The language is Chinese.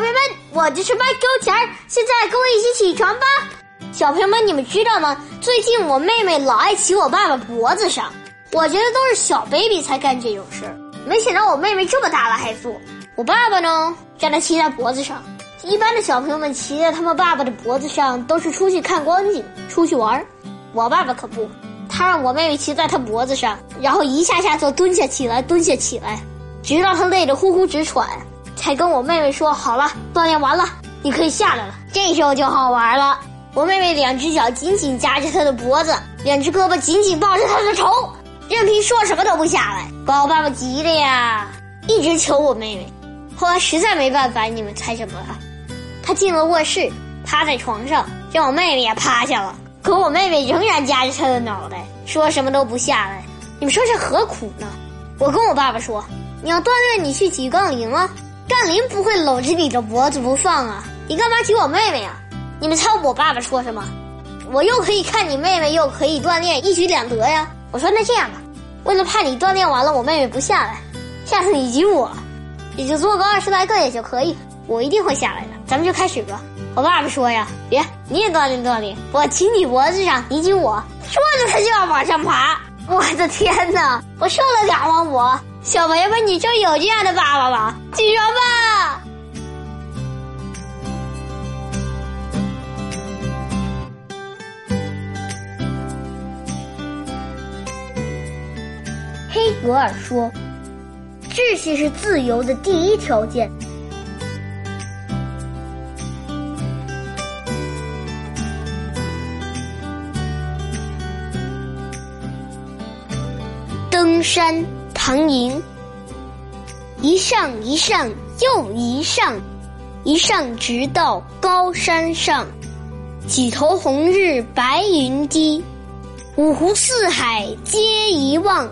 朋友们，我就是麦勾钱儿，现在跟我一起起床吧。小朋友们，你们知道吗？最近我妹妹老爱骑我爸爸脖子上，我觉得都是小 baby 才干这种事儿，没想到我妹妹这么大了还做。我爸爸呢，让她骑在脖子上。一般的小朋友们骑在他们爸爸的脖子上，都是出去看光景、出去玩儿。我爸爸可不，他让我妹妹骑在他脖子上，然后一下下做蹲下起来、蹲下起来，直到他累得呼呼直喘。才跟我妹妹说好了，锻炼完了，你可以下来了。这时候就好玩了。我妹妹两只脚紧紧夹着他的脖子，两只胳膊紧紧抱着他的头，任凭说什么都不下来，把我爸爸急的呀，一直求我妹妹。后来实在没办法，你们猜什么了？他进了卧室，趴在床上，让我妹妹也趴下了。可我妹妹仍然夹着他的脑袋，说什么都不下来。你们说这何苦呢？我跟我爸爸说，你要锻炼，你去举杠铃啊。杠铃不会搂着你的脖子不放啊！你干嘛挤我妹妹啊？你们猜我爸爸说什么？我又可以看你妹妹，又可以锻炼，一举两得呀！我说那这样吧，为了怕你锻炼完了我妹妹不下来，下次你挤我，你就做个二十来个也就可以，我一定会下来的。咱们就开始吧。我爸爸说呀，别你也锻炼锻炼，我骑你脖子上，你挤我，说着他就要往上爬。我的天哪，我受得了吗我？小朋友们，你就有这样的爸爸吗？起床格尔说：“秩序是自由的第一条件。”登山。唐寅，一上一上又一上，一上直到高山上，几头红日白云低，五湖四海皆一望。